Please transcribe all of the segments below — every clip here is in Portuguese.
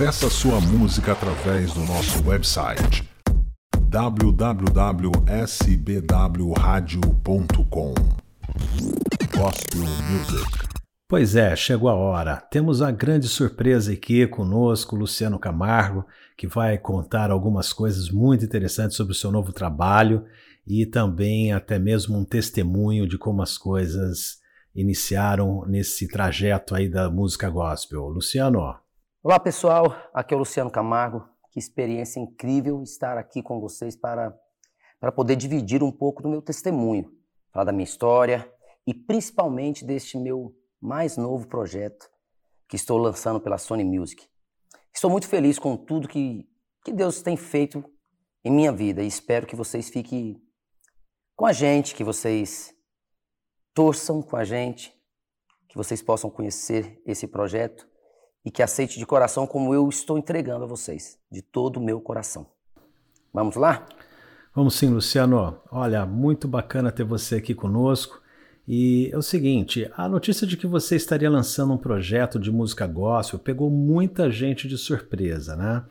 Peça sua música através do nosso website www.sbwradio.com Gospel Music Pois é, chegou a hora. Temos uma grande surpresa aqui conosco, Luciano Camargo, que vai contar algumas coisas muito interessantes sobre o seu novo trabalho e também até mesmo um testemunho de como as coisas iniciaram nesse trajeto aí da música gospel. Luciano. Olá, pessoal. Aqui é o Luciano Camargo. Que experiência incrível estar aqui com vocês para, para poder dividir um pouco do meu testemunho, falar da minha história e principalmente deste meu mais novo projeto que estou lançando pela Sony Music. Estou muito feliz com tudo que, que Deus tem feito em minha vida e espero que vocês fiquem com a gente, que vocês torçam com a gente, que vocês possam conhecer esse projeto e que aceite de coração como eu estou entregando a vocês, de todo o meu coração. Vamos lá? Vamos sim, Luciano. Olha, muito bacana ter você aqui conosco. E é o seguinte, a notícia de que você estaria lançando um projeto de música gospel pegou muita gente de surpresa, né?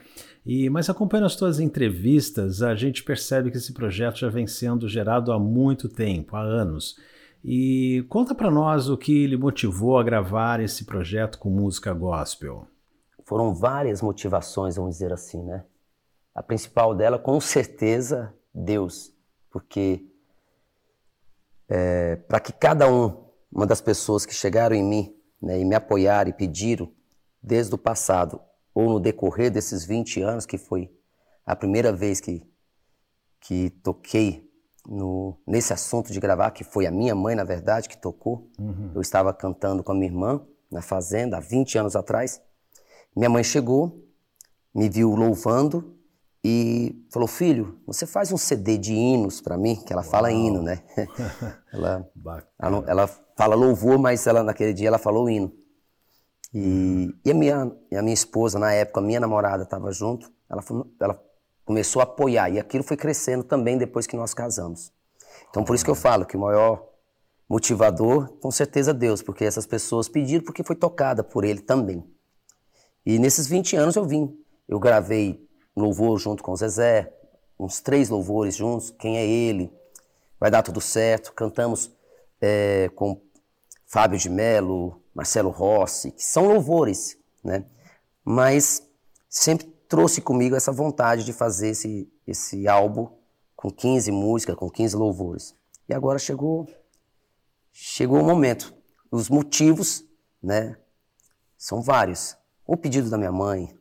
E, mas acompanhando as suas entrevistas, a gente percebe que esse projeto já vem sendo gerado há muito tempo, há anos. E conta para nós o que lhe motivou a gravar esse projeto com música gospel. Foram várias motivações, vamos dizer assim, né? A principal dela, com certeza, Deus, porque é, para que cada um, uma das pessoas que chegaram em mim né, e me apoiaram e pediram desde o passado ou no decorrer desses 20 anos, que foi a primeira vez que, que toquei no, nesse assunto de gravar, que foi a minha mãe, na verdade, que tocou. Uhum. Eu estava cantando com a minha irmã na fazenda há 20 anos atrás. Minha mãe chegou, me viu louvando e falou: Filho, você faz um CD de hinos para mim? Que ela Uau. fala hino, né? ela, ela, ela, fala louvor, mas ela, naquele dia ela falou hino. E, e, a, minha, a minha esposa, na época, a minha namorada estava junto, ela, ela começou a apoiar. E aquilo foi crescendo também depois que nós casamos. Então, por isso que eu falo que o maior motivador, com certeza, Deus, porque essas pessoas pediram porque foi tocada por Ele também. E nesses 20 anos eu vim. Eu gravei louvor junto com o Zezé, uns três louvores juntos, quem é ele, vai dar tudo certo. Cantamos é, com Fábio de Mello, Marcelo Rossi, que são louvores, né? Mas sempre trouxe comigo essa vontade de fazer esse, esse álbum com 15 músicas, com 15 louvores. E agora chegou chegou o momento. Os motivos, né, são vários. O pedido da minha mãe,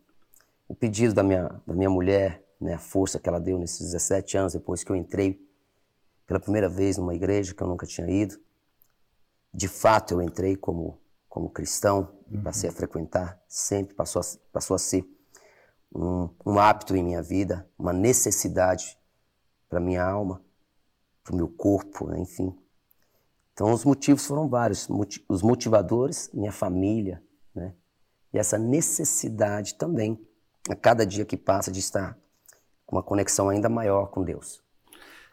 o pedido da minha, da minha mulher, né, a força que ela deu nesses 17 anos depois que eu entrei pela primeira vez numa igreja que eu nunca tinha ido. De fato, eu entrei como, como cristão e passei a frequentar sempre, passou a, passou a ser um, um hábito em minha vida, uma necessidade para minha alma, para o meu corpo, né, enfim. Então, os motivos foram vários. Os motivadores, minha família, né? E essa necessidade também a cada dia que passa de estar com uma conexão ainda maior com Deus.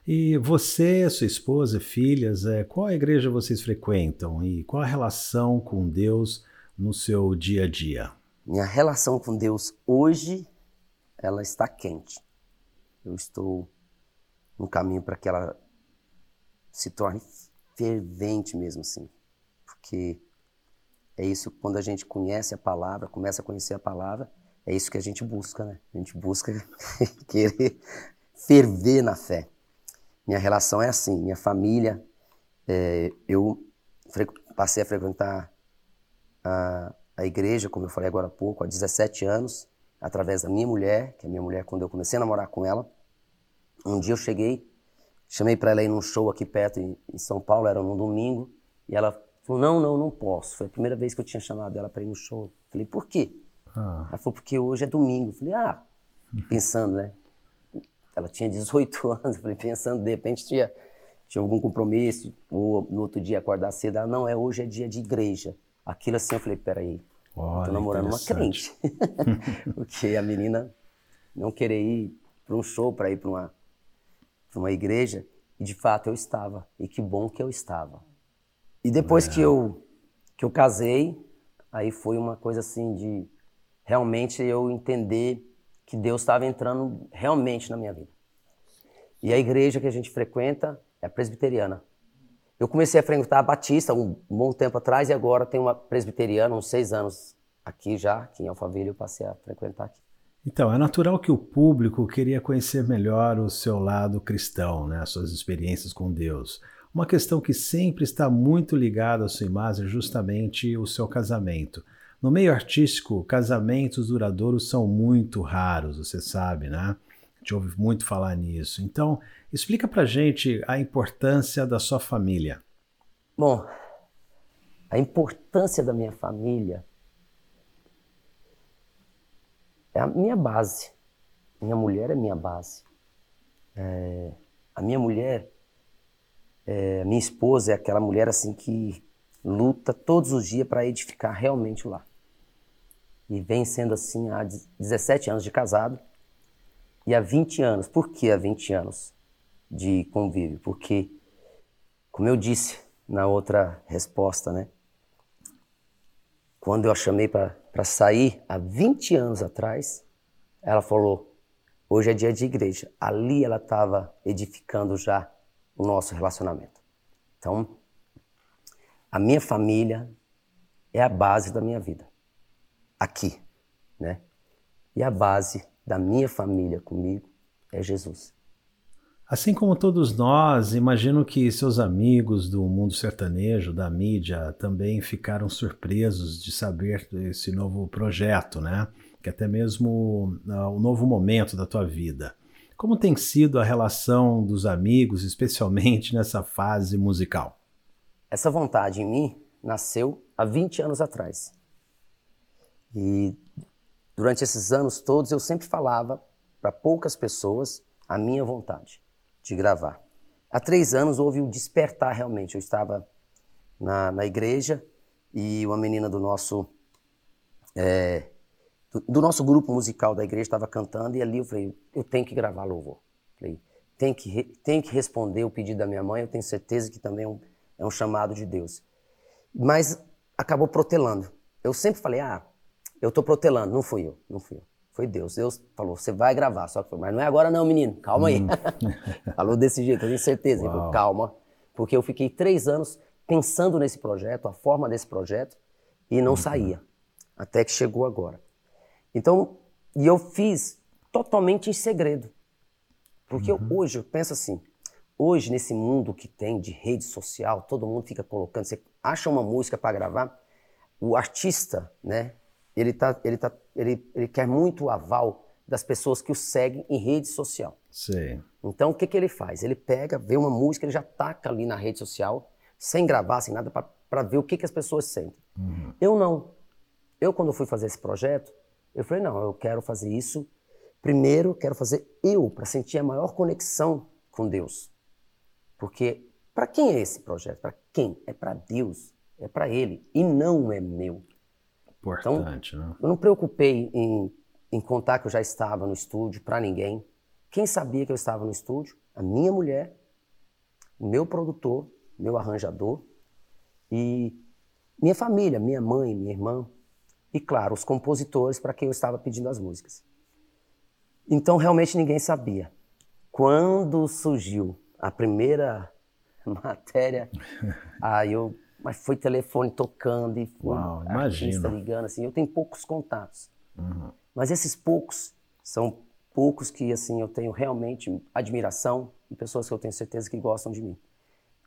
E você, sua esposa, filhas, é, qual igreja vocês frequentam e qual a relação com Deus no seu dia a dia? Minha relação com Deus hoje, ela está quente. Eu estou no caminho para que ela se torne fervente mesmo assim. Porque é isso quando a gente conhece a palavra, começa a conhecer a palavra, é isso que a gente busca, né? A gente busca querer ferver na fé. Minha relação é assim, minha família, é, eu passei a frequentar a, a igreja, como eu falei agora há pouco, há 17 anos, através da minha mulher, que é minha mulher quando eu comecei a namorar com ela. Um dia eu cheguei, chamei para ela ir num show aqui perto em, em São Paulo, era num domingo, e ela falou: Não, não, não posso. Foi a primeira vez que eu tinha chamado ela para ir no show. Falei: Por quê? Ah. Ela falou, porque hoje é domingo. Eu falei, ah, pensando, né? Ela tinha 18 anos, eu falei, pensando, de repente tinha, tinha algum compromisso, ou no outro dia acordar cedo. Ela, não, é hoje é dia de igreja. Aquilo assim, eu falei, peraí, Olha, tô namorando uma crente. porque a menina não querer ir para um show, para ir para uma, uma igreja. E de fato eu estava. E que bom que eu estava. E depois é. que, eu, que eu casei, aí foi uma coisa assim de realmente eu entender que Deus estava entrando realmente na minha vida. E a igreja que a gente frequenta é a presbiteriana. Eu comecei a frequentar a Batista um bom tempo atrás e agora tem uma presbiteriana, uns seis anos aqui já, aqui em Alphaville, eu passei a frequentar aqui. Então, é natural que o público queria conhecer melhor o seu lado cristão, né, as suas experiências com Deus. Uma questão que sempre está muito ligada à sua imagem é justamente o seu casamento. No meio artístico, casamentos duradouros são muito raros, você sabe, né? Gente ouve muito falar nisso. Então, explica pra gente a importância da sua família. Bom, a importância da minha família é a minha base. Minha mulher é minha base. É, a minha mulher, é, minha esposa é aquela mulher assim que luta todos os dias para edificar realmente o lar. E vem sendo assim há 17 anos de casado e há 20 anos. Por que há 20 anos de convívio? Porque, como eu disse na outra resposta, né? Quando eu a chamei para sair, há 20 anos atrás, ela falou: hoje é dia de igreja. Ali ela estava edificando já o nosso relacionamento. Então, a minha família é a base da minha vida. Aqui, né? E a base da minha família comigo é Jesus. Assim como todos nós, imagino que seus amigos do mundo sertanejo, da mídia, também ficaram surpresos de saber desse novo projeto, né? Que até mesmo uh, o novo momento da tua vida. Como tem sido a relação dos amigos, especialmente nessa fase musical? Essa vontade em mim nasceu há 20 anos atrás. E durante esses anos todos eu sempre falava para poucas pessoas a minha vontade de gravar. Há três anos houve o despertar realmente. Eu estava na, na igreja e uma menina do nosso é, do, do, nosso grupo musical da igreja estava cantando e ali eu falei, eu tenho que gravar louvor. Falei, tem que, tem que responder o pedido da minha mãe, eu tenho certeza que também é um, é um chamado de Deus. Mas acabou protelando. Eu sempre falei, ah, eu estou protelando. Não fui eu, não fui eu. Foi Deus. Deus falou, você vai gravar. Só que mas não é agora não, menino. Calma aí. Hum. falou desse jeito, eu tenho certeza. Falei, Calma. Porque eu fiquei três anos pensando nesse projeto, a forma desse projeto, e não uhum. saía. Até que chegou agora. Então, e eu fiz totalmente em segredo. Porque uhum. eu, hoje eu penso assim, hoje nesse mundo que tem de rede social, todo mundo fica colocando, você acha uma música para gravar, o artista, né, ele, tá, ele, tá, ele, ele quer muito o aval das pessoas que o seguem em rede social. Sim. Então, o que, que ele faz? Ele pega, vê uma música, ele já taca ali na rede social, sem gravar, sem nada, para ver o que, que as pessoas sentem. Uhum. Eu não. Eu, quando fui fazer esse projeto, eu falei, não, eu quero fazer isso. Primeiro, quero fazer eu, para sentir a maior conexão com Deus. Porque, para quem é esse projeto? Para quem? É para Deus. É para Ele. E não é meu. Importante, então, né? Eu não preocupei em, em contar que eu já estava no estúdio para ninguém. Quem sabia que eu estava no estúdio? A minha mulher, o meu produtor, meu arranjador e minha família, minha mãe, minha irmã e, claro, os compositores para quem eu estava pedindo as músicas. Então, realmente ninguém sabia. Quando surgiu a primeira matéria, aí eu mas foi telefone tocando e foi Uau, artista ligando, assim. Eu tenho poucos contatos. Uhum. Mas esses poucos são poucos que, assim, eu tenho realmente admiração e pessoas que eu tenho certeza que gostam de mim.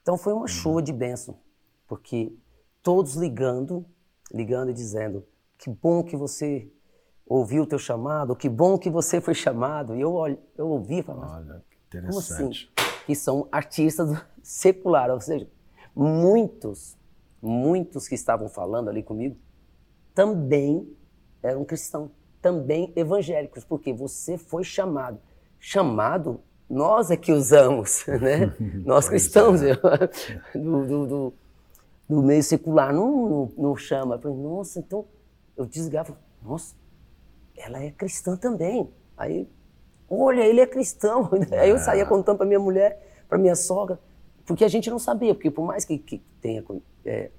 Então foi uma uhum. chuva de bênção, porque todos ligando, ligando e dizendo que bom que você ouviu o teu chamado, que bom que você foi chamado. E eu, olho, eu ouvi falava, Olha, como assim? Que são artistas seculares, ou seja, muitos muitos que estavam falando ali comigo também eram cristãos, também evangélicos, porque você foi chamado. Chamado, nós é que usamos, né? nós cristãos, é. do, do, do, do, meio secular, não, não, não chama. Eu falei, nossa, então eu desligava, nossa, ela é cristã também. Aí, olha, ele é cristão. Aí eu saía contando para minha mulher, para minha sogra, porque a gente não sabia, porque por mais que, que tenha é,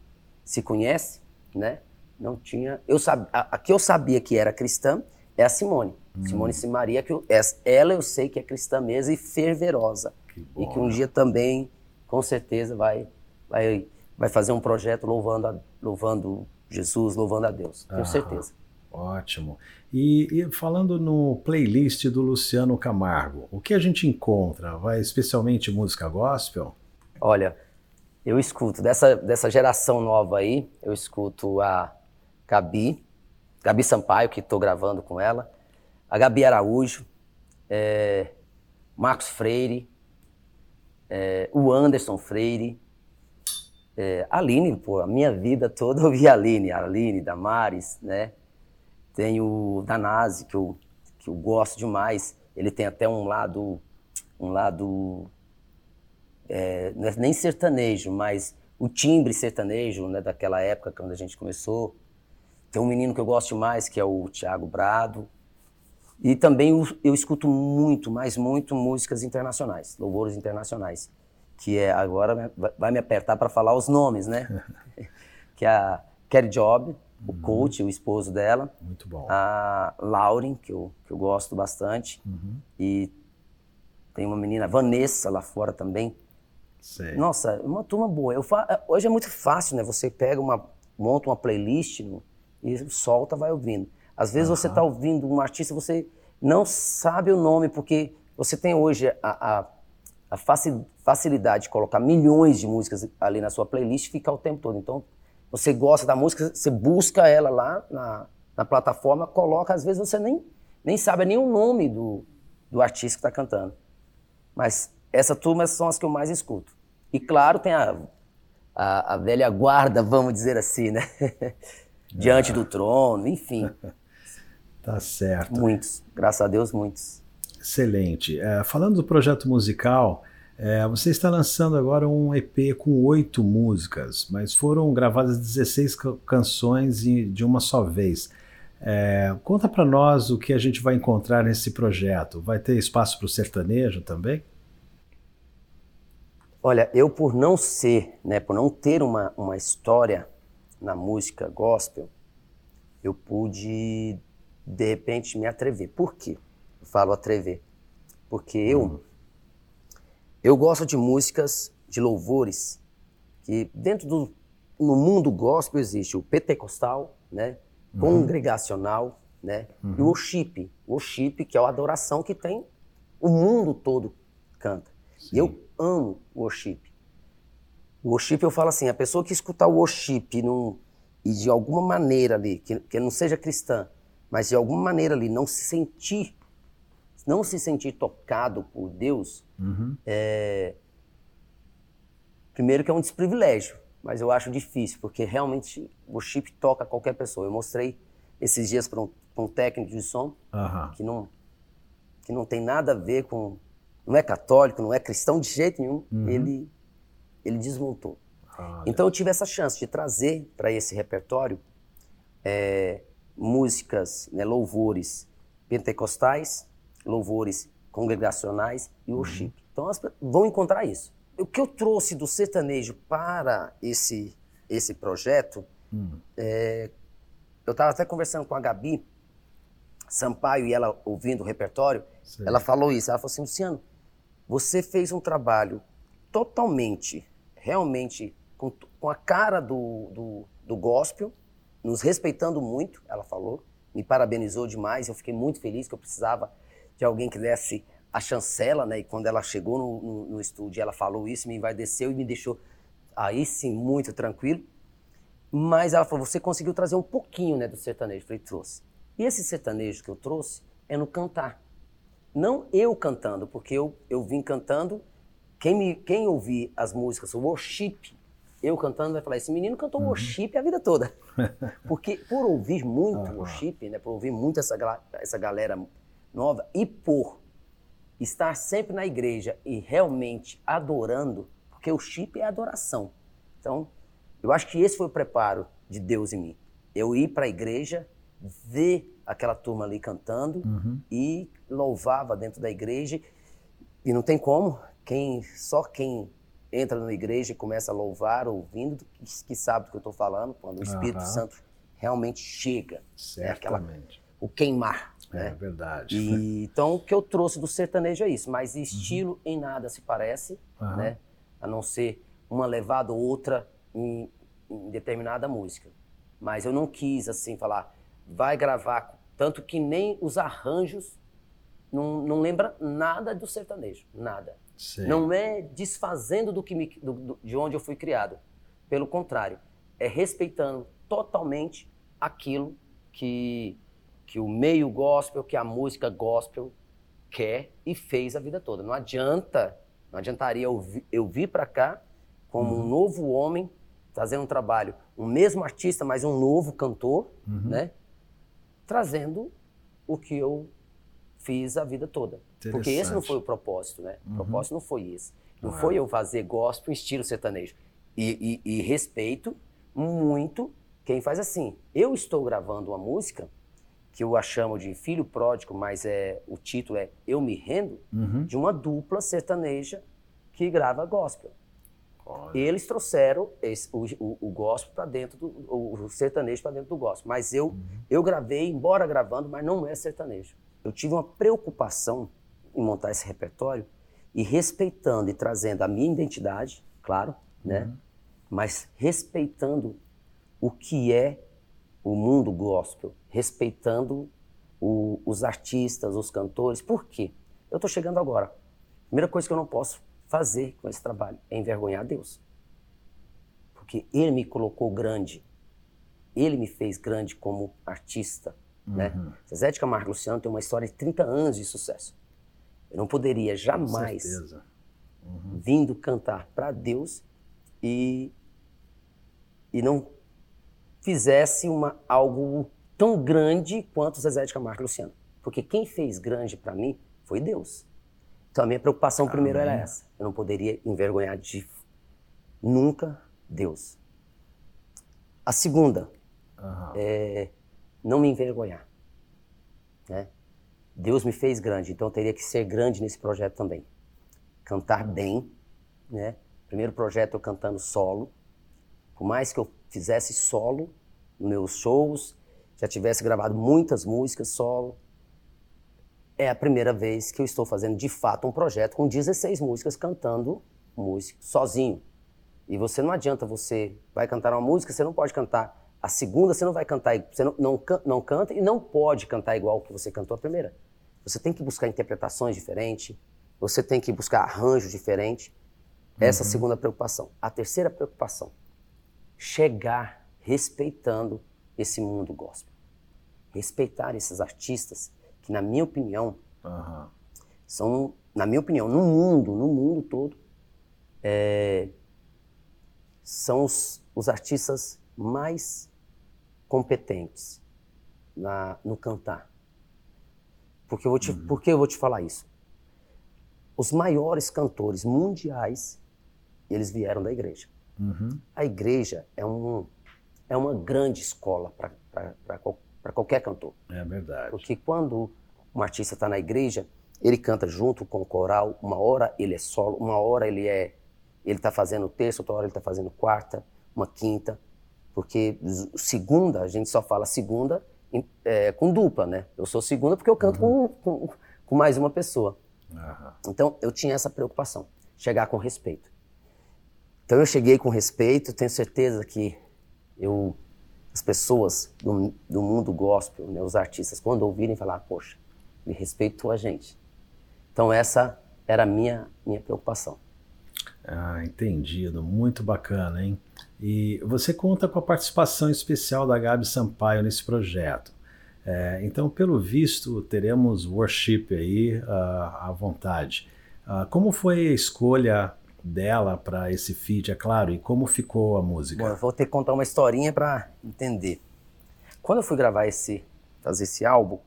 se conhece, né? Não tinha. Eu sabia, a, a que eu sabia que era cristã é a Simone. Hum. Simone Simaria, que eu, ela eu sei que é cristã mesmo e fervorosa. Que e que um dia também, com certeza, vai, vai, vai fazer um projeto louvando, a, louvando Jesus, louvando a Deus. Tenho certeza. Ótimo. E, e, falando no playlist do Luciano Camargo, o que a gente encontra? Vai especialmente música gospel? Olha, eu escuto dessa, dessa geração nova aí, eu escuto a Gabi, Gabi Sampaio, que estou gravando com ela, a Gabi Araújo, é, Marcos Freire, é, o Anderson Freire, é, Aline, pô, a minha vida toda eu vi a Aline, a Aline, Damares, né? Tem o Danase, que eu, que eu gosto demais. Ele tem até um lado, um lado, é, não é nem sertanejo, mas o timbre sertanejo, né, daquela época quando a gente começou. Tem um menino que eu gosto mais, que é o Thiago Brado. E também eu, eu escuto muito, mas muito músicas internacionais, louvores internacionais, que é agora vai me apertar para falar os nomes, né? que é a Kerry Job, o uhum. coach, o esposo dela. Muito bom. A Lauren, que eu, que eu gosto bastante. Uhum. E tem uma menina, Vanessa, lá fora também. Sei. Nossa, uma turma boa. Fa... Hoje é muito fácil, né? Você pega uma, monta uma playlist e solta, vai ouvindo. Às vezes uhum. você está ouvindo um artista, você não sabe o nome, porque você tem hoje a, a, a facilidade de colocar milhões de músicas ali na sua playlist e ficar o tempo todo. Então, você gosta da música, você busca ela lá na, na plataforma, coloca, às vezes você nem, nem sabe nem o nome do, do artista que está cantando. Mas essa turma são as que eu mais escuto. E claro, tem a, a, a velha guarda, vamos dizer assim, né? Diante do trono, enfim. tá certo. Muitos, graças a Deus, muitos. Excelente. É, falando do projeto musical, é, você está lançando agora um EP com oito músicas, mas foram gravadas 16 canções de uma só vez. É, conta para nós o que a gente vai encontrar nesse projeto. Vai ter espaço para o sertanejo também? Olha, eu por não ser, né, por não ter uma, uma história na música gospel, eu pude de repente me atrever. Por quê? Eu falo atrever. Porque eu hum eu gosto de músicas, de louvores, que dentro do no mundo gospel existe o pentecostal, né? Uhum. Congregacional, né? Uhum. E o worship, o worship que é a adoração que tem o mundo todo canta. Sim. Eu amo o worship. O worship eu falo assim, a pessoa que escutar o worship num, e de alguma maneira ali, que, que não seja cristã, mas de alguma maneira ali não se sentir não se sentir tocado por Deus, uhum. é... primeiro que é um desprivilégio, mas eu acho difícil, porque realmente o chip toca qualquer pessoa. Eu mostrei esses dias para um, um, técnico de som uhum. que, não, que não tem nada a ver com. Não é católico, não é cristão de jeito nenhum. Uhum. Ele, ele desmontou. Ah, então eu tive essa chance de trazer para esse repertório é, músicas, né, louvores pentecostais, louvores congregacionais e worship. Uhum. Então elas vão encontrar isso. O que eu trouxe do sertanejo para esse, esse projeto, uhum. é, eu estava até conversando com a Gabi Sampaio e ela ouvindo o repertório, Sim. ela falou isso. Ela falou assim, Luciano, você fez um trabalho totalmente, realmente, com, com a cara do, do, do gospel, nos respeitando muito, ela falou, me parabenizou demais, eu fiquei muito feliz que eu precisava de alguém que desse a chancela, né? E quando ela chegou no, no, no estúdio, ela falou isso, me envaideceu e me deixou aí sim muito tranquilo. Mas ela falou: você conseguiu trazer um pouquinho, né, do sertanejo? Eu falei: trouxe. E esse sertanejo que eu trouxe é no cantar. Não eu cantando, porque eu, eu vim cantando. Quem, me, quem ouvir as músicas, o worship, eu cantando, vai falar: esse menino cantou uhum. worship a vida toda. Porque por ouvir muito uhum. worship, né, por ouvir muito essa, essa galera nova e por estar sempre na igreja e realmente adorando, porque o chip é adoração. Então, eu acho que esse foi o preparo de Deus em mim. Eu ir para a igreja, ver aquela turma ali cantando uhum. e louvava dentro da igreja. E não tem como, quem só quem entra na igreja e começa a louvar ouvindo, que, que sabe do que eu estou falando, quando o Espírito uhum. Santo realmente chega. Certamente. Né? Aquela, o queimar. É né? verdade. E, então, o que eu trouxe do sertanejo é isso, mas estilo uhum. em nada se parece, uhum. né? A não ser uma levada ou outra em, em, determinada música. Mas eu não quis, assim, falar, vai gravar. Tanto que nem os arranjos não, não lembra nada do sertanejo, nada. Sim. Não é desfazendo do que me, do, do, de onde eu fui criado. Pelo contrário, é respeitando totalmente aquilo que, que o meio gospel, que a música gospel quer e fez a vida toda. Não adianta, não adiantaria eu, eu vir para cá como uhum. um novo homem, trazendo um trabalho, um mesmo artista, mas um novo cantor, uhum. né? Trazendo o que eu fiz a vida toda. Porque esse não foi o propósito, né? O uhum. propósito não foi esse. Não foi eu fazer gospel em estilo sertanejo. E, e, e, respeito muito quem faz assim. Eu estou gravando uma música que eu a chamo de Filho Pródigo, mas é, o título é Eu Me Rendo, uhum. de uma dupla sertaneja que grava gospel. Olha. Eles trouxeram esse, o, o, o, gospel para dentro do o, o sertanejo para dentro do gospel, mas eu uhum. eu gravei, embora gravando, mas não é sertanejo eu tive uma preocupação em montar esse repertório e respeitando e trazendo a minha identidade, claro, né? Uhum. Mas respeitando o que é o mundo gospel, respeitando o, os artistas, os cantores. Por quê? Eu estou chegando agora. Primeira coisa que eu não posso fazer com esse trabalho é envergonhar Deus. Porque Ele me colocou grande. Ele me fez grande como artista, né? Uhum. Zezé de Camargo Luciano tem uma história de 30 anos de sucesso. Eu não poderia jamais uhum. vindo cantar para Deus e, e não fizesse uma, algo tão grande quanto Zezé de Camargo Luciano. Porque quem fez grande para mim foi Deus. Então a minha preocupação primeiro era essa. Eu não poderia envergonhar de nunca Deus. A segunda uhum. é não me envergonhar. Né? Deus me fez grande, então eu teria que ser grande nesse projeto também. Cantar bem, né? Primeiro projeto eu cantando solo. Por mais que eu fizesse solo nos meus shows, já tivesse gravado muitas músicas solo, é a primeira vez que eu estou fazendo de fato um projeto com 16 músicas cantando música sozinho. E você não adianta você vai cantar uma música, você não pode cantar a segunda você não vai cantar, você não, não, não canta e não pode cantar igual que você cantou a primeira. Você tem que buscar interpretações diferentes, você tem que buscar arranjos diferentes. Essa é a uhum. segunda preocupação. A terceira preocupação, chegar respeitando esse mundo gospel. Respeitar esses artistas que, na minha opinião, uhum. são, na minha opinião, no mundo, no mundo todo, é, são os, os artistas mais competentes na, no cantar. Porque eu, vou te, uhum. por que eu vou te falar isso? Os maiores cantores mundiais, eles vieram da igreja. Uhum. A igreja é, um, é uma grande escola para qualquer cantor. É verdade. Porque quando um artista está na igreja, ele canta junto com o coral, uma hora ele é solo, uma hora ele é ele está fazendo terça, outra hora ele está fazendo quarta, uma quinta. Porque segunda, a gente só fala segunda é, com dupla, né? Eu sou segunda porque eu canto uhum. com, com, com, mais uma pessoa. Uhum. Então, eu tinha essa preocupação, chegar com respeito. Então, eu cheguei com respeito, tenho certeza que eu, as pessoas do, do mundo gospel, né, os artistas, quando ouvirem falar, poxa, me respeitou a gente. Então, essa era a minha, minha preocupação. Ah, entendido. Muito bacana, hein? E você conta com a participação especial da Gabi Sampaio nesse projeto. É, então, pelo visto, teremos worship aí uh, à vontade. Uh, como foi a escolha dela para esse feat, é claro, e como ficou a música? Bom, eu vou ter que contar uma historinha para entender. Quando eu fui gravar esse, fazer esse álbum,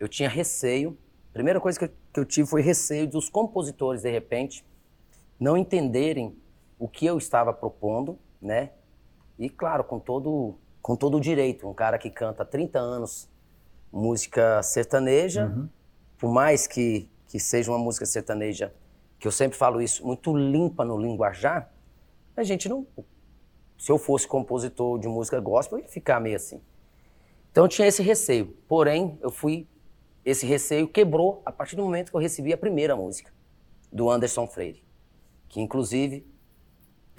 eu tinha receio. A primeira coisa que eu, que eu tive foi receio dos compositores, de repente, não entenderem o que eu estava propondo, né? E claro, com todo com todo o direito, um cara que canta há 30 anos música sertaneja, uhum. por mais que, que seja uma música sertaneja, que eu sempre falo isso, muito limpa no linguajar, a gente não se eu fosse compositor de música gospel, eu ia ficar meio assim. Então eu tinha esse receio. Porém, eu fui. Esse receio quebrou a partir do momento que eu recebi a primeira música, do Anderson Freire. Que inclusive,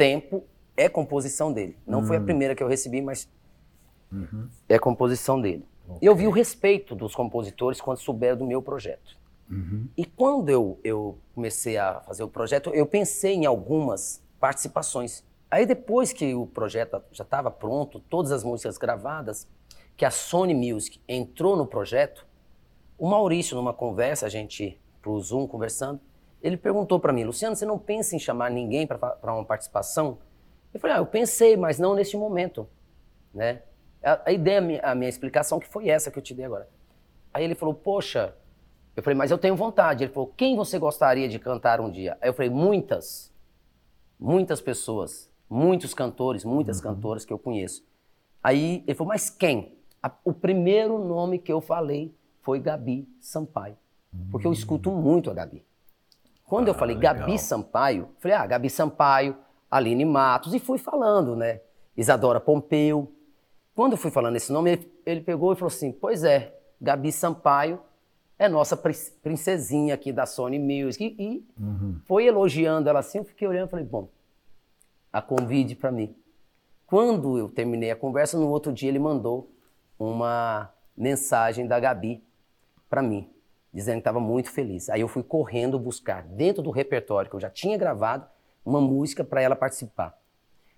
Tempo é composição dele. Não foi a hum. primeira que eu recebi, mas uhum. é composição dele. Okay. Eu vi o respeito dos compositores quando souberam do meu projeto. Uhum. E quando eu, eu comecei a fazer o projeto, eu pensei em algumas participações. Aí depois que o projeto já estava pronto, todas as músicas gravadas, que a Sony Music entrou no projeto, o Maurício, numa conversa, a gente pro Zoom conversando, ele perguntou para mim, Luciano, você não pensa em chamar ninguém para uma participação? Eu falei, ah, eu pensei, mas não neste momento, né? A, a ideia, a minha, a minha explicação que foi essa que eu te dei agora. Aí ele falou, poxa, eu falei, mas eu tenho vontade. Ele falou, quem você gostaria de cantar um dia? Aí eu falei, muitas, muitas pessoas muitos cantores, muitas uhum. cantoras que eu conheço. Aí ele falou, mas quem? O primeiro nome que eu falei foi Gabi Sampaio. Porque eu escuto hum. muito a Gabi. Quando ah, eu falei legal. Gabi Sampaio, falei, ah, Gabi Sampaio, Aline Matos, e fui falando, né? Isadora Pompeu. Quando eu fui falando esse nome, ele, ele pegou e falou assim: Pois é, Gabi Sampaio é nossa princesinha aqui da Sony Music. E, e uhum. foi elogiando ela assim, eu fiquei olhando e falei: Bom, a convite para mim. Quando eu terminei a conversa, no outro dia ele mandou uma mensagem da Gabi para mim, dizendo que estava muito feliz. Aí eu fui correndo buscar, dentro do repertório que eu já tinha gravado, uma música para ela participar.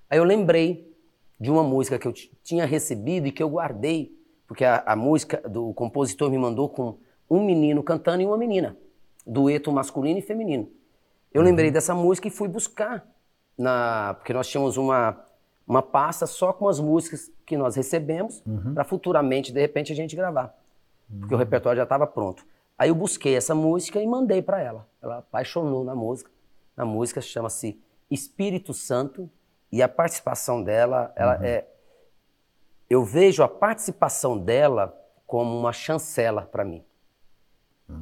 Aí eu lembrei de uma música que eu tinha recebido e que eu guardei, porque a, a música do compositor me mandou com um menino cantando e uma menina, dueto masculino e feminino. Eu uhum. lembrei dessa música e fui buscar na, porque nós tínhamos uma, uma pasta só com as músicas que nós recebemos uhum. para futuramente, de repente, a gente gravar. Porque o repertório já estava pronto. Aí eu busquei essa música e mandei para ela. Ela apaixonou na música. A música chama-se Espírito Santo e a participação dela, ela uhum. é eu vejo a participação dela como uma chancela para mim.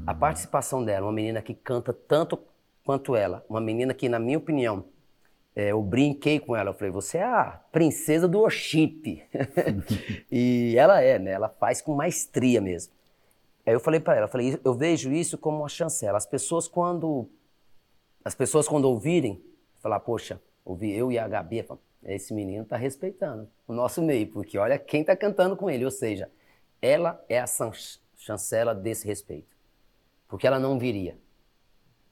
A uhum. participação dela, uma menina que canta tanto quanto ela, uma menina que, na minha opinião, é, eu brinquei com ela, eu falei, você é a princesa do worship. e ela é, né? Ela faz com maestria mesmo. Aí eu falei para ela, eu falei, eu vejo isso como uma chancela. As pessoas quando as pessoas quando ouvirem, falar, poxa, ouvi eu e a Gabi, esse menino tá respeitando o nosso meio, porque olha quem tá cantando com ele, ou seja, ela é a chancela desse respeito. Porque ela não viria.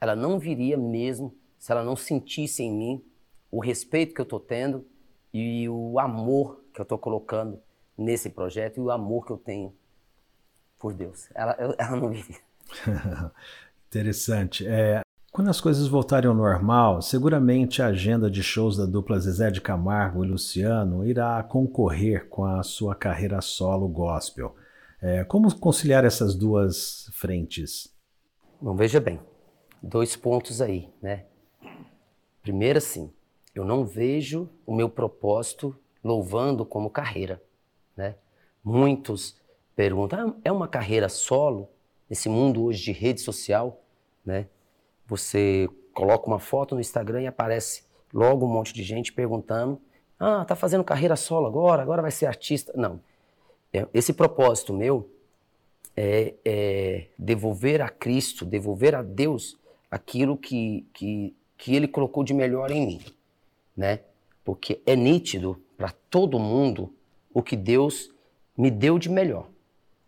Ela não viria mesmo se ela não sentisse em mim o respeito que eu estou tendo e o amor que eu estou colocando nesse projeto e o amor que eu tenho por Deus. Ela, ela não vive. Interessante. É, quando as coisas voltarem ao normal, seguramente a agenda de shows da dupla Zezé de Camargo e Luciano irá concorrer com a sua carreira solo gospel. É, como conciliar essas duas frentes? Bom, veja bem, dois pontos aí, né? Primeiro, assim, eu não vejo o meu propósito louvando como carreira. Né? Muitos perguntam: ah, é uma carreira solo? Nesse mundo hoje de rede social, né? Você coloca uma foto no Instagram e aparece logo um monte de gente perguntando: ah, tá fazendo carreira solo agora? Agora vai ser artista? Não. É, esse propósito meu é, é devolver a Cristo, devolver a Deus aquilo que, que, que Ele colocou de melhor em mim né? Porque é nítido para todo mundo o que Deus me deu de melhor.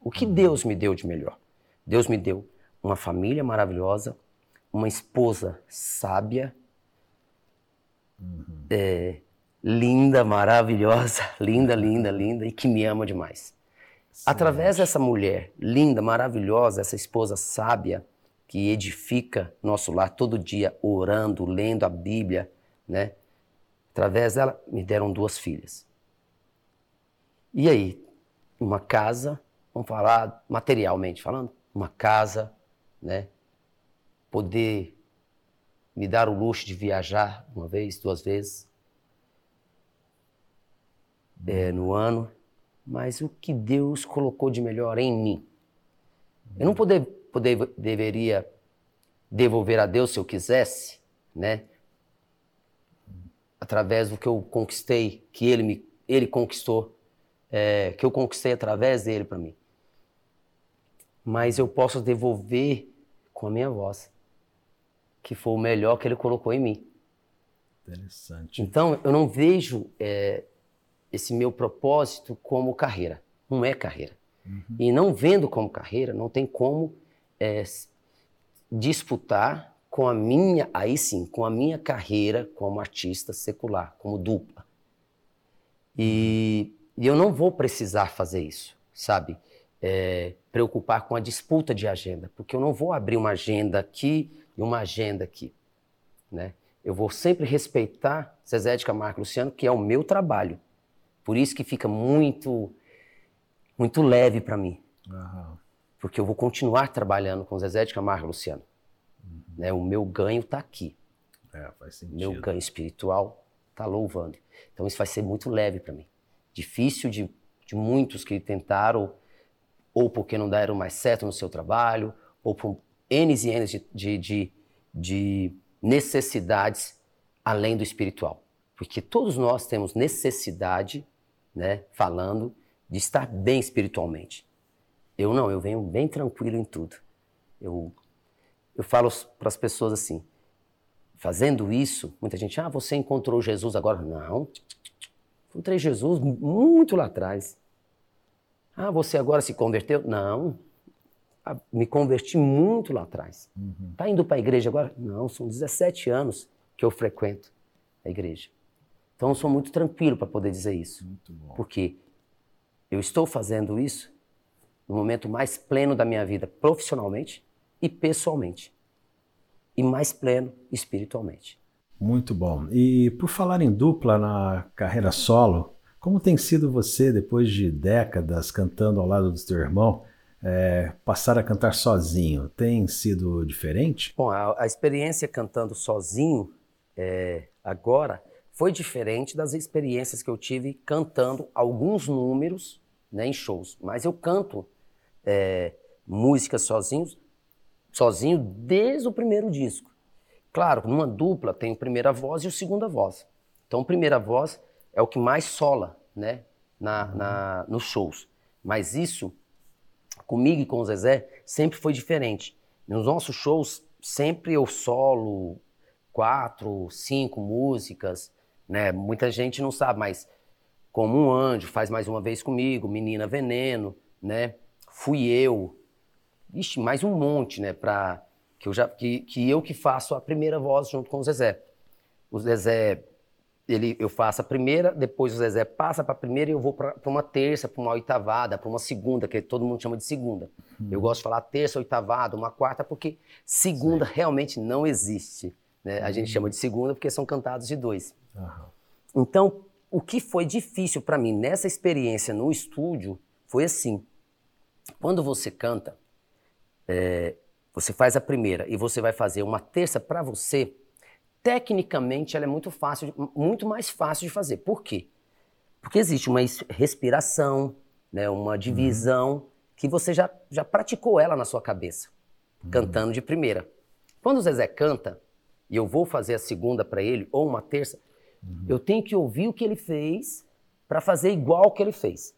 O que uhum. Deus me deu de melhor? Deus me deu uma família maravilhosa, uma esposa sábia, uhum. é, linda, maravilhosa, linda, linda, linda e que me ama demais. Sim. Através dessa mulher linda, maravilhosa, essa esposa sábia que edifica nosso lar todo dia, orando, lendo a Bíblia, né? Através dela, me deram duas filhas. E aí, uma casa, vamos falar materialmente falando, uma casa, né? Poder me dar o luxo de viajar uma vez, duas vezes é, no ano, mas o que Deus colocou de melhor em mim. Eu não poder, poder, deveria devolver a Deus se eu quisesse, né? Através do que eu conquistei, que ele me ele conquistou, é, que eu conquistei através dele para mim. Mas eu posso devolver com a minha voz, que foi o melhor que ele colocou em mim. Interessante. Então, eu não vejo é, esse meu propósito como carreira. Não é carreira. Uhum. E não vendo como carreira, não tem como é, disputar com a minha, aí sim, com a minha carreira como artista secular, como dupla. E, e eu não vou precisar fazer isso, sabe? É, preocupar com a disputa de agenda, porque eu não vou abrir uma agenda aqui e uma agenda aqui, né? Eu vou sempre respeitar Zezé de Camargo Luciano, que é o meu trabalho. Por isso que fica muito, muito leve para mim. Uhum. Porque eu vou continuar trabalhando com Zezé de Camargo Luciano. Né? O meu ganho está aqui. É, faz sentido. Meu ganho espiritual está louvando. Então isso vai ser muito leve para mim. Difícil de, de muitos que tentaram, ou porque não deram mais certo no seu trabalho, ou por N e N de, de, de, de necessidades além do espiritual. Porque todos nós temos necessidade, né, falando, de estar bem espiritualmente. Eu não, eu venho bem tranquilo em tudo. Eu, eu falo para as pessoas assim, fazendo isso, muita gente, ah, você encontrou Jesus agora? Não, encontrei Jesus muito lá atrás. Ah, você agora se converteu? Não, me converti muito lá atrás. Uhum. Tá indo para a igreja agora? Não, são 17 anos que eu frequento a igreja. Então eu sou muito tranquilo para poder dizer isso. Porque eu estou fazendo isso no momento mais pleno da minha vida, profissionalmente e pessoalmente. E mais pleno espiritualmente. Muito bom. E por falar em dupla na carreira solo, como tem sido você, depois de décadas cantando ao lado do seu irmão, é, passar a cantar sozinho tem sido diferente? Bom, a, a experiência cantando sozinho é, agora foi diferente das experiências que eu tive cantando alguns números né, em shows. Mas eu canto é, músicas sozinhos, sozinho desde o primeiro disco. Claro, numa dupla tem a primeira voz e a segunda voz. Então, a primeira voz é o que mais sola né, na, na, nos shows. Mas isso comigo e com o Zezé sempre foi diferente. Nos nossos shows, sempre eu solo quatro, cinco músicas, né? Muita gente não sabe, mas como um anjo, faz mais uma vez comigo, Menina Veneno, né? Fui eu. Ixi, mais um monte, né? Pra, que, eu já, que, que eu que faço a primeira voz junto com o Zezé. O Zezé ele, eu faço a primeira, depois o Zezé passa para a primeira e eu vou para uma terça, para uma oitavada, para uma segunda, que todo mundo chama de segunda. Hum. Eu gosto de falar terça, oitavada, uma quarta, porque segunda Sim. realmente não existe. Né? A gente chama de segunda porque são cantados de dois. Uhum. Então, o que foi difícil para mim nessa experiência no estúdio foi assim: quando você canta, é, você faz a primeira e você vai fazer uma terça para você tecnicamente ela é muito fácil, muito mais fácil de fazer. Por quê? Porque existe uma respiração, né, uma divisão uhum. que você já, já praticou ela na sua cabeça, uhum. cantando de primeira. Quando o Zezé canta, e eu vou fazer a segunda para ele, ou uma terça, uhum. eu tenho que ouvir o que ele fez para fazer igual o que ele fez.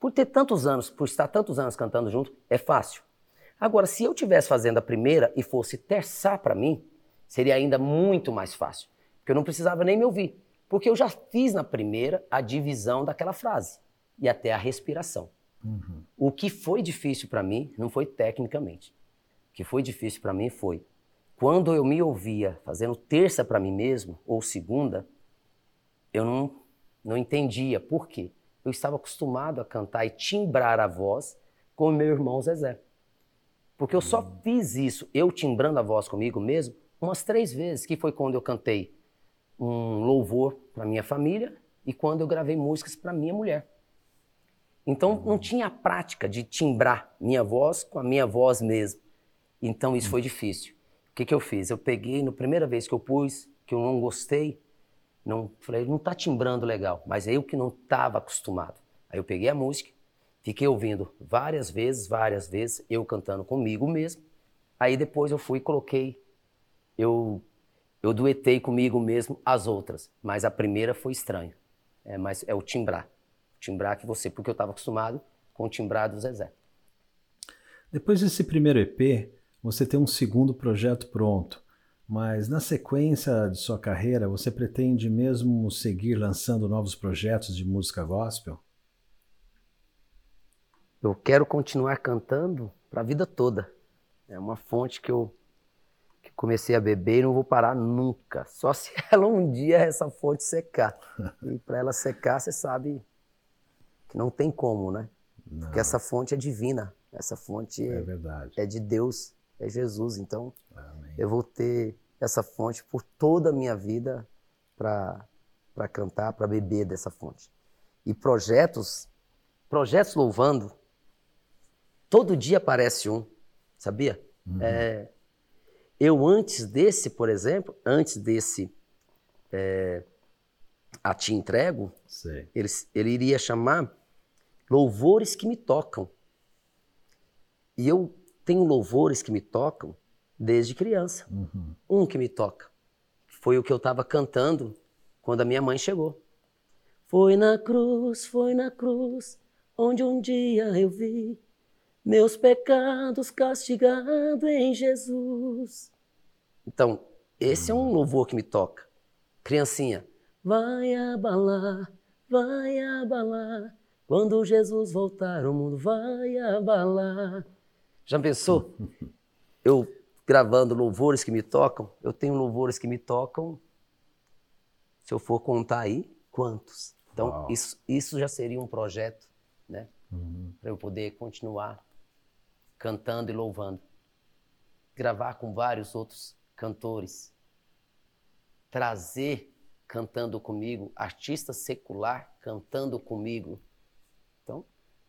Por ter tantos anos, por estar tantos anos cantando junto, é fácil. Agora, se eu estivesse fazendo a primeira e fosse terçar para mim, seria ainda muito mais fácil, porque eu não precisava nem me ouvir, porque eu já fiz na primeira a divisão daquela frase e até a respiração. Uhum. O que foi difícil para mim não foi tecnicamente. O que foi difícil para mim foi quando eu me ouvia fazendo terça para mim mesmo ou segunda, eu não não entendia por quê. Eu estava acostumado a cantar e timbrar a voz com o meu irmão Zezé. Porque eu só fiz isso, eu timbrando a voz comigo mesmo, umas três vezes, que foi quando eu cantei um louvor para minha família e quando eu gravei músicas para minha mulher. Então não tinha a prática de timbrar minha voz com a minha voz mesmo. Então isso foi difícil. O que, que eu fiz? Eu peguei, na primeira vez que eu pus, que eu não gostei, não falei, não está timbrando legal, mas eu que não estava acostumado. Aí eu peguei a música, fiquei ouvindo várias vezes, várias vezes, eu cantando comigo mesmo. Aí depois eu fui e coloquei eu, eu duetei comigo mesmo as outras, mas a primeira foi estranha. É, mas é o timbrar. O timbrar que você, porque eu estava acostumado com o timbrar do Zezé. Depois desse primeiro EP, você tem um segundo projeto pronto. Mas na sequência de sua carreira, você pretende mesmo seguir lançando novos projetos de música gospel? Eu quero continuar cantando para a vida toda. É uma fonte que eu que comecei a beber e não vou parar nunca. Só se ela um dia essa fonte secar. E para ela secar, você sabe que não tem como, né? Não. Porque essa fonte é divina. Essa fonte é, é, é de Deus, é Jesus. Então, Amém. eu vou ter essa fonte por toda a minha vida para cantar, para beber dessa fonte. E projetos, projetos louvando, todo dia aparece um, sabia? Uhum. É, eu antes desse, por exemplo, antes desse é, A Te Entrego, ele, ele iria chamar Louvores que me tocam. E eu tenho louvores que me tocam desde criança. Uhum. Um que me toca. Foi o que eu estava cantando quando a minha mãe chegou. Foi na cruz, foi na cruz, onde um dia eu vi meus pecados castigado em Jesus. Então, esse é um louvor que me toca. Criancinha, vai abalar, vai abalar. Quando Jesus voltar, o mundo vai abalar. Já pensou? Eu gravando louvores que me tocam, eu tenho louvores que me tocam, se eu for contar aí, quantos? Então, isso, isso já seria um projeto, né? Uhum. Para eu poder continuar cantando e louvando. Gravar com vários outros cantores. Trazer cantando comigo, artista secular cantando comigo. Então,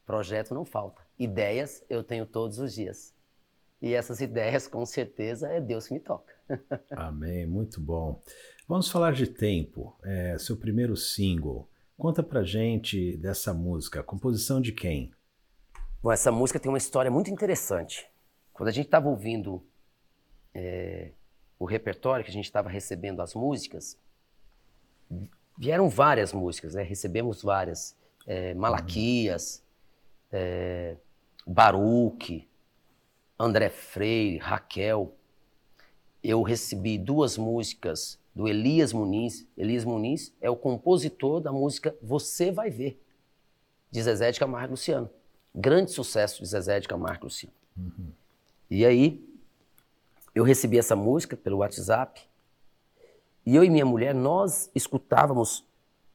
projeto não falta. Ideias eu tenho todos os dias. E essas ideias, com certeza, é Deus que me toca. Amém, muito bom. Vamos falar de Tempo, é, seu primeiro single. Conta pra gente dessa música, composição de quem? Bom, essa música tem uma história muito interessante. Quando a gente estava ouvindo é, o repertório, que a gente estava recebendo as músicas, vieram várias músicas, né? Recebemos várias. É, Malaquias, é, Baruque, André Freire, Raquel. Eu recebi duas músicas do Elias Muniz. Elias Muniz é o compositor da música Você Vai Ver, de Zezé de Camargo Luciano. Grande sucesso de Zezé de Camargo e Luciano. Uhum. E aí, eu recebi essa música pelo WhatsApp. E eu e minha mulher, nós escutávamos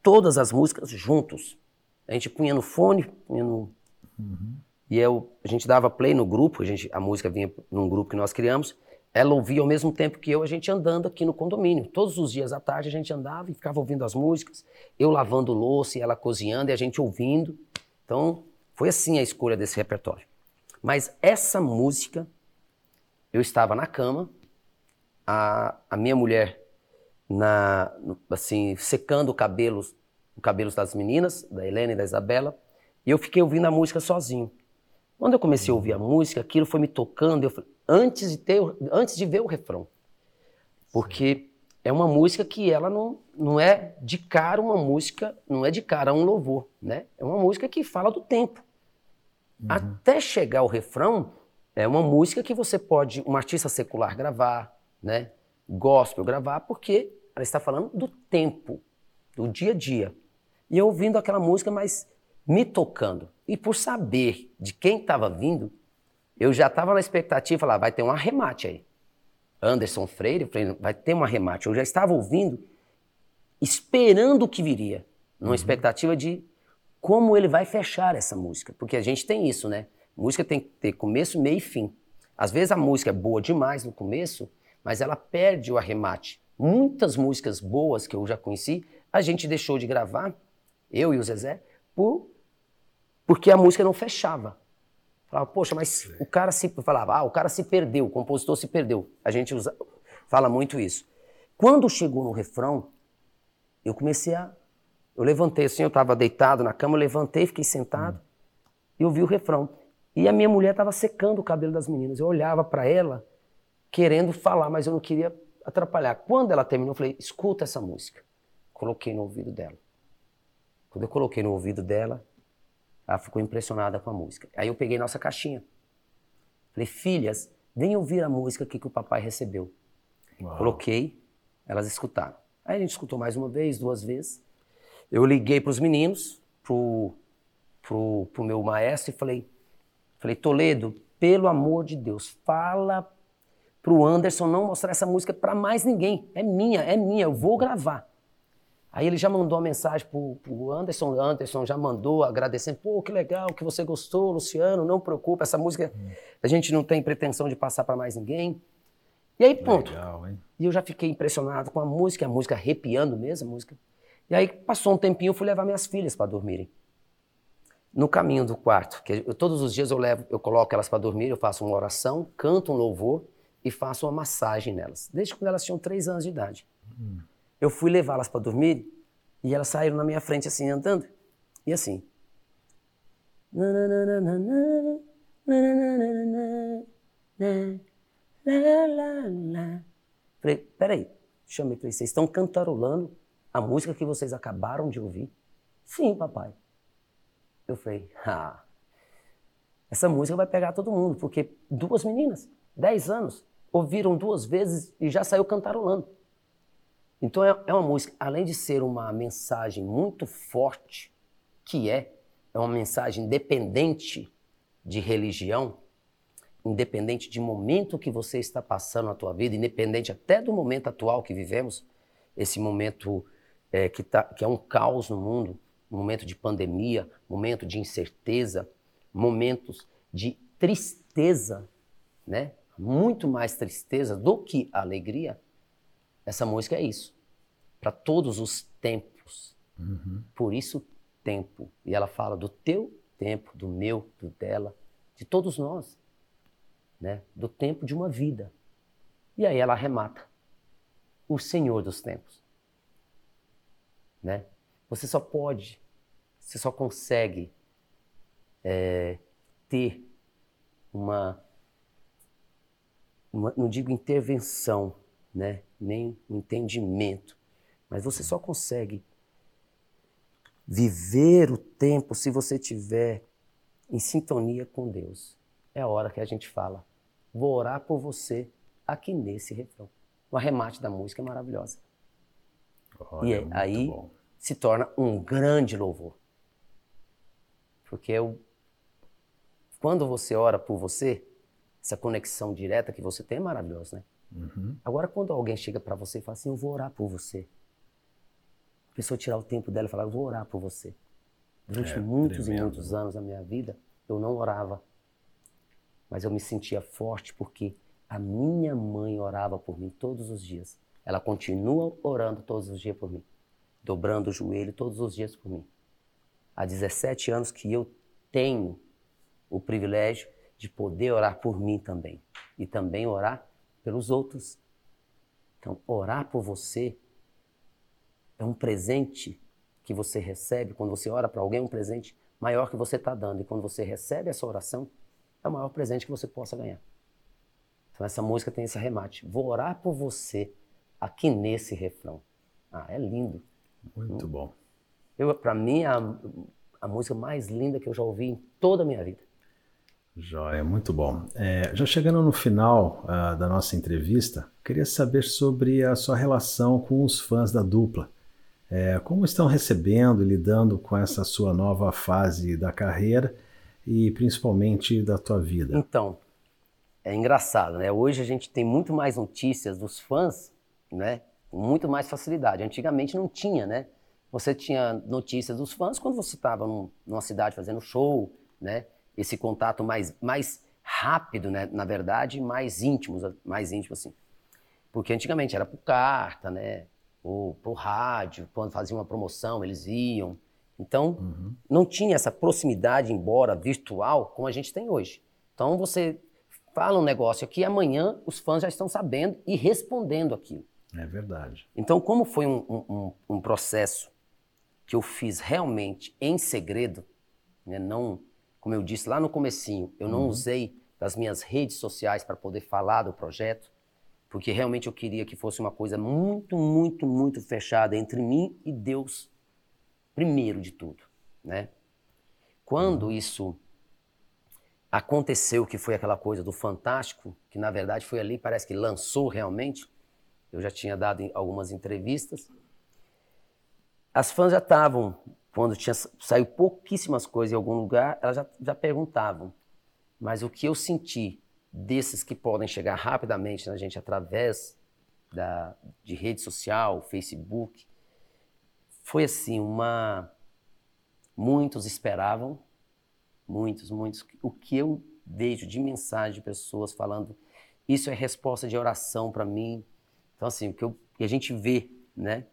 todas as músicas juntos. A gente punha no fone, punha no, uhum. E eu, a gente dava play no grupo, a, gente, a música vinha num grupo que nós criamos. Ela ouvia ao mesmo tempo que eu, a gente andando aqui no condomínio. Todos os dias à tarde a gente andava e ficava ouvindo as músicas. Eu lavando louça e ela cozinhando e a gente ouvindo. Então, foi assim a escolha desse repertório. Mas essa música, eu estava na cama, a, a minha mulher na, assim, secando cabelos, cabelos das meninas, da Helena e da Isabela, e eu fiquei ouvindo a música sozinho. Quando eu comecei a ouvir a música, aquilo foi me tocando, eu, antes, de ter, antes de ver o refrão. Porque é uma música que ela não, não é de cara uma música, não é de cara um louvor, né? É uma música que fala do tempo. Uhum. Até chegar ao refrão, é uma música que você pode, um artista secular gravar, né? Gospel gravar, porque ela está falando do tempo, do dia a dia. E eu ouvindo aquela música, mas me tocando. E por saber de quem estava vindo, eu já estava na expectativa, falar, vai ter um arremate aí. Anderson Freire, vai ter um arremate. Eu já estava ouvindo, esperando o que viria, numa uhum. expectativa de como ele vai fechar essa música. Porque a gente tem isso, né? Música tem que ter começo, meio e fim. Às vezes a música é boa demais no começo, mas ela perde o arremate. Muitas músicas boas que eu já conheci, a gente deixou de gravar, eu e o Zezé, por porque a música não fechava. Falava, poxa, mas o cara se falava, ah, o cara se perdeu, o compositor se perdeu. A gente usa, fala muito isso. Quando chegou no refrão, eu comecei a eu levantei assim, eu estava deitado na cama, eu levantei, fiquei sentado hum. e ouvi o refrão. E a minha mulher estava secando o cabelo das meninas. Eu olhava para ela, querendo falar, mas eu não queria atrapalhar. Quando ela terminou, eu falei, escuta essa música. Coloquei no ouvido dela. Quando eu coloquei no ouvido dela, ela ficou impressionada com a música. Aí eu peguei nossa caixinha. Falei, filhas, vem ouvir a música aqui que o papai recebeu. Uau. Coloquei, elas escutaram. Aí a gente escutou mais uma vez, duas vezes. Eu liguei para os meninos, pro, pro, pro meu maestro e falei, falei, Toledo, pelo amor de Deus, fala pro Anderson não mostrar essa música para mais ninguém. É minha, é minha, eu vou gravar. Aí ele já mandou uma mensagem pro, pro Anderson, Anderson já mandou agradecendo, pô, que legal, que você gostou, Luciano, não preocupa, essa música a gente não tem pretensão de passar para mais ninguém. E aí, pronto. Legal, e eu já fiquei impressionado com a música, a música arrepiando mesmo, a música. E aí passou um tempinho, eu fui levar minhas filhas para dormirem. No caminho do quarto, que eu, todos os dias eu levo, eu coloco elas para dormir, eu faço uma oração, canto um louvor e faço uma massagem nelas, desde quando elas tinham três anos de idade. Hum. Eu fui levá-las para dormir e elas saíram na minha frente assim, andando, e assim. Falei, peraí, chamei, falei, vocês estão cantarolando a música que vocês acabaram de ouvir? Sim, papai. Eu falei, ah, essa música vai pegar todo mundo, porque duas meninas, 10 anos, ouviram duas vezes e já saiu cantarolando. Então é, é uma música, além de ser uma mensagem muito forte, que é, é uma mensagem independente de religião, independente de momento que você está passando na tua vida, independente até do momento atual que vivemos, esse momento é, que, tá, que é um caos no mundo, momento de pandemia, momento de incerteza, momentos de tristeza, né? Muito mais tristeza do que alegria. Essa música é isso. Para todos os tempos. Uhum. Por isso, tempo. E ela fala do teu tempo, do meu, do dela, de todos nós. Né? Do tempo de uma vida. E aí ela arremata. O Senhor dos tempos né? Você só pode, você só consegue é, ter uma, uma, não digo intervenção, né? Nem um entendimento, mas você só consegue viver o tempo se você tiver em sintonia com Deus. É a hora que a gente fala, vou orar por você aqui nesse refrão. O arremate da música é maravilhosa. Olha, e é, aí bom. se torna um grande louvor. Porque eu, quando você ora por você, essa conexão direta que você tem é maravilhosa, né? Uhum. Agora, quando alguém chega para você e fala assim, eu vou orar por você. A pessoa tirar o tempo dela e falar, eu vou orar por você. Durante é, muitos tremendo. e muitos anos da minha vida, eu não orava. Mas eu me sentia forte porque a minha mãe orava por mim todos os dias. Ela continua orando todos os dias por mim, dobrando o joelho todos os dias por mim. Há 17 anos que eu tenho o privilégio de poder orar por mim também e também orar pelos outros. Então, orar por você é um presente que você recebe. Quando você ora para alguém, é um presente maior que você está dando. E quando você recebe essa oração, é o maior presente que você possa ganhar. Então, essa música tem esse remate. Vou orar por você aqui nesse refrão. Ah, é lindo. Muito bom. Para mim, é a, a música mais linda que eu já ouvi em toda a minha vida. Joia, muito bom. É, já chegando no final uh, da nossa entrevista, queria saber sobre a sua relação com os fãs da dupla. É, como estão recebendo e lidando com essa sua nova fase da carreira e principalmente da tua vida? Então, é engraçado, né? Hoje a gente tem muito mais notícias dos fãs né? Com muito mais facilidade. Antigamente não tinha, né? Você tinha notícias dos fãs quando você estava num, numa cidade fazendo show, né? Esse contato mais, mais rápido, né? Na verdade, mais íntimo, mais íntimo assim. Porque antigamente era por carta, né? Ou por rádio, quando fazia uma promoção, eles iam. Então, uhum. não tinha essa proximidade, embora virtual, como a gente tem hoje. Então, você fala um negócio aqui, amanhã os fãs já estão sabendo e respondendo aquilo. É verdade. Então, como foi um, um, um processo que eu fiz realmente em segredo, né, não, como eu disse lá no comecinho, eu não uhum. usei das minhas redes sociais para poder falar do projeto. porque realmente eu queria que fosse uma coisa muito, muito, muito fechada entre mim e Deus, primeiro de tudo, né? Quando uhum. isso aconteceu, que foi aquela coisa do fantástico, que na verdade foi ali, parece que lançou realmente, eu já tinha dado algumas entrevistas, as fãs já estavam, quando tinha saiu pouquíssimas coisas em algum lugar, elas já, já perguntavam, mas o que eu senti desses que podem chegar rapidamente na gente através da, de rede social, Facebook, foi assim, uma... Muitos esperavam, muitos, muitos. O que eu vejo de mensagem de pessoas falando, isso é resposta de oração para mim. Então, assim, o que, eu, que a gente vê, né?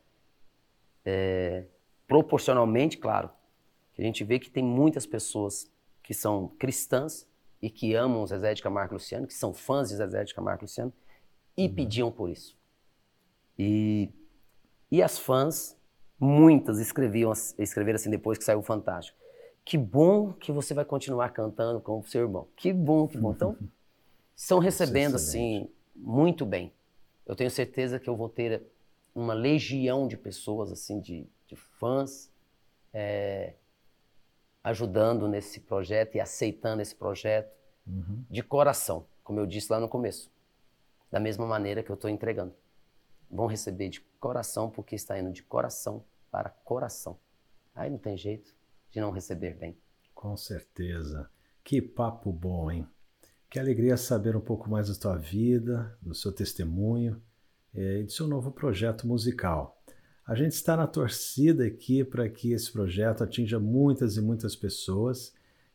É, proporcionalmente, claro, que a gente vê que tem muitas pessoas que são cristãs e que amam Zezé de Camargo Luciano, que são fãs de Zezé de Camargo Luciano, e uhum. pediam por isso. E, e as fãs, muitas escreviam, escreveram assim depois que saiu o Fantástico. Que bom que você vai continuar cantando com o seu irmão. Que bom, que bom. Então, estão recebendo assim muito bem. Eu tenho certeza que eu vou ter uma legião de pessoas assim, de, de fãs, é, ajudando nesse projeto e aceitando esse projeto uhum. de coração, como eu disse lá no começo. Da mesma maneira que eu estou entregando. Vão receber de coração, porque está indo de coração para coração. Aí não tem jeito de não receber bem. Com certeza. Que papo bom, hein? Que alegria saber um pouco mais da tua vida, do seu testemunho e do seu novo projeto musical. A gente está na torcida aqui para que esse projeto atinja muitas e muitas pessoas.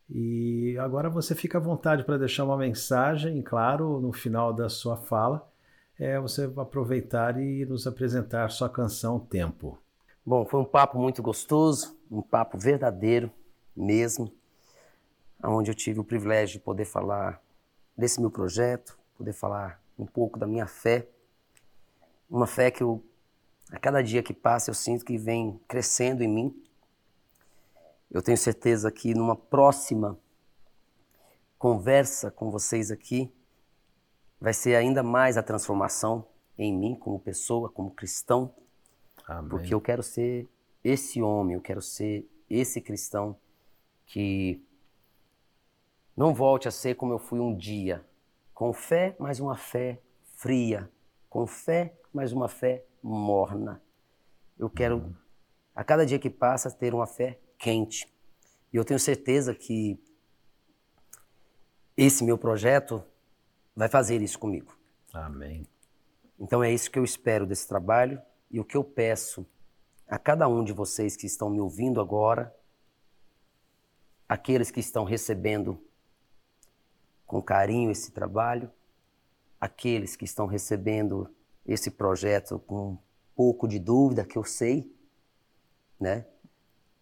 E agora você fica à vontade para deixar uma mensagem, claro, no final da sua fala, é você aproveitar e nos apresentar sua canção Tempo. Bom, foi um papo muito gostoso, um papo verdadeiro mesmo, onde eu tive o privilégio de poder falar desse meu projeto, poder falar um pouco da minha fé, uma fé que eu a cada dia que passa, eu sinto que vem crescendo em mim. Eu tenho certeza que numa próxima conversa com vocês aqui, vai ser ainda mais a transformação em mim como pessoa, como cristão. Amém. Porque eu quero ser esse homem, eu quero ser esse cristão que não volte a ser como eu fui um dia, com fé, mas uma fé fria, com fé, mas uma fé morna. Eu quero, a cada dia que passa, ter uma fé quente. E eu tenho certeza que esse meu projeto vai fazer isso comigo. Amém. Então é isso que eu espero desse trabalho e o que eu peço a cada um de vocês que estão me ouvindo agora, aqueles que estão recebendo com carinho esse trabalho, aqueles que estão recebendo esse projeto com um pouco de dúvida, que eu sei, né?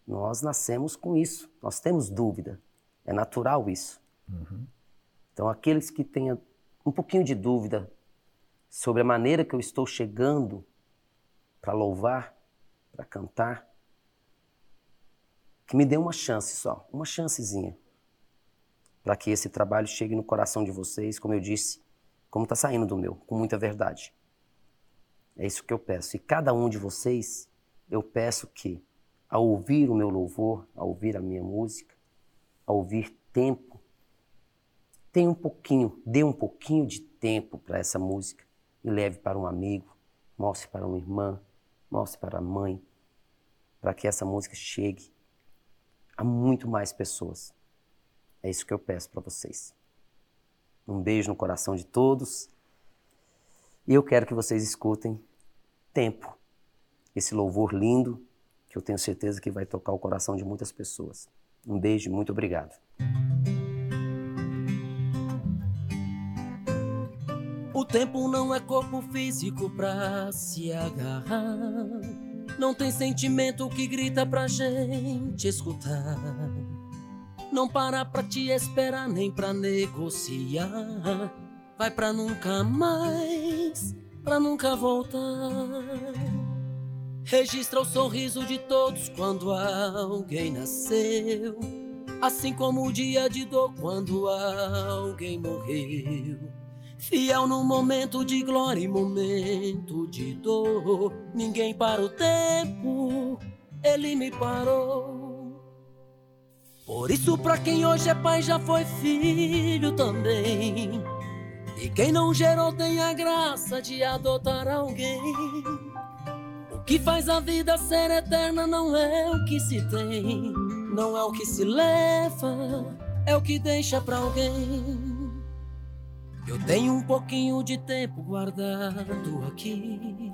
Nós nascemos com isso, nós temos dúvida, é natural isso. Uhum. Então, aqueles que tenham um pouquinho de dúvida sobre a maneira que eu estou chegando para louvar, para cantar, que me dê uma chance só, uma chancezinha, para que esse trabalho chegue no coração de vocês, como eu disse, como está saindo do meu, com muita verdade. É isso que eu peço. E cada um de vocês, eu peço que, ao ouvir o meu louvor, ao ouvir a minha música, ao ouvir tempo, tenha um pouquinho, dê um pouquinho de tempo para essa música e leve para um amigo, mostre para uma irmã, mostre para a mãe, para que essa música chegue a muito mais pessoas. É isso que eu peço para vocês. Um beijo no coração de todos e eu quero que vocês escutem Tempo, esse louvor lindo que eu tenho certeza que vai tocar o coração de muitas pessoas. Um beijo muito obrigado. O tempo não é corpo físico pra se agarrar. Não tem sentimento que grita pra gente escutar. Não para pra te esperar nem pra negociar vai pra nunca mais, pra nunca voltar. Registra o sorriso de todos quando alguém nasceu, assim como o dia de dor quando alguém morreu. Fiel no momento de glória e momento de dor. Ninguém para o tempo, ele me parou. Por isso, pra quem hoje é pai, já foi filho também. E quem não gerou tem a graça de adotar alguém. O que faz a vida ser eterna não é o que se tem, não é o que se leva, é o que deixa pra alguém. Eu tenho um pouquinho de tempo guardado aqui.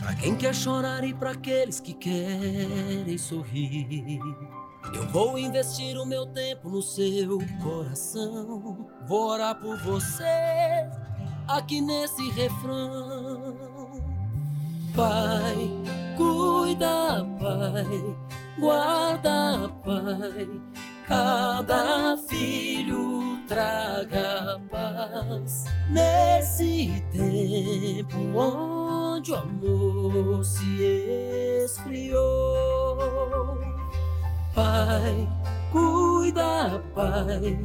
Pra quem quer chorar e pra aqueles que querem sorrir. Eu vou investir o meu tempo no seu coração. Vou orar por você aqui nesse refrão. Pai, cuida, Pai, guarda, Pai. Cada filho traga paz nesse tempo onde o amor se esfriou. Pai, cuida, Pai,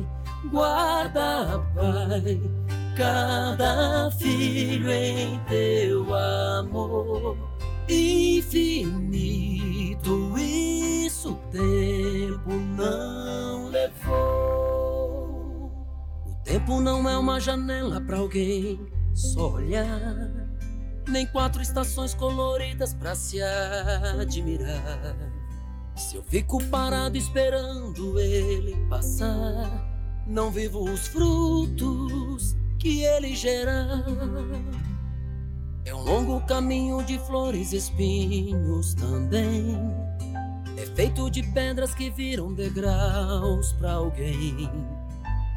guarda, Pai, cada filho em teu amor infinito. Isso o tempo não levou. O tempo não é uma janela para alguém só olhar, nem quatro estações coloridas para se admirar. Se eu fico parado esperando ele passar, não vivo os frutos que ele gerar. É um longo caminho de flores e espinhos também. É feito de pedras que viram degraus para alguém.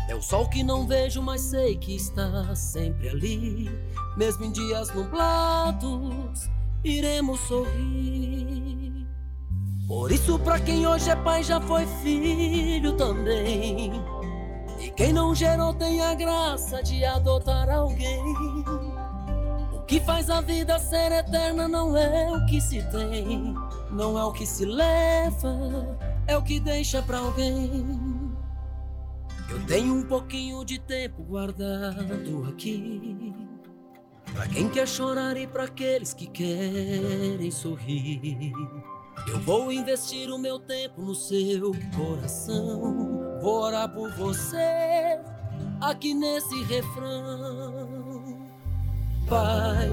É o sol que não vejo, mas sei que está sempre ali. Mesmo em dias nublados, iremos sorrir. Isso, pra quem hoje é pai, já foi filho também. E quem não gerou tem a graça de adotar alguém. O que faz a vida ser eterna não é o que se tem, não é o que se leva, é o que deixa pra alguém. Eu tenho um pouquinho de tempo guardado aqui. Pra quem quer chorar e pra aqueles que querem sorrir. Eu vou investir o meu tempo no seu coração. Vou orar por você aqui nesse refrão. Pai,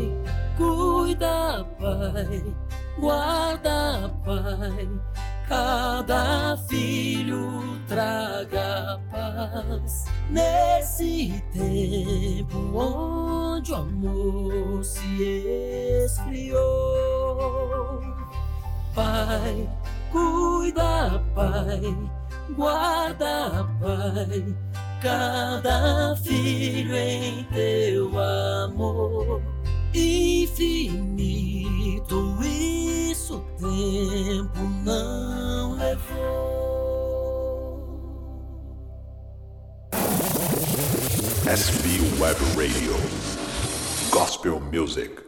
cuida, Pai, guarda, Pai. Cada filho traga paz nesse tempo onde o amor se esfriou. Pai, cuida, Pai, guarda, Pai, cada filho em teu amor infinito. Isso tempo não levou. SB Web Radio. Gospel Music.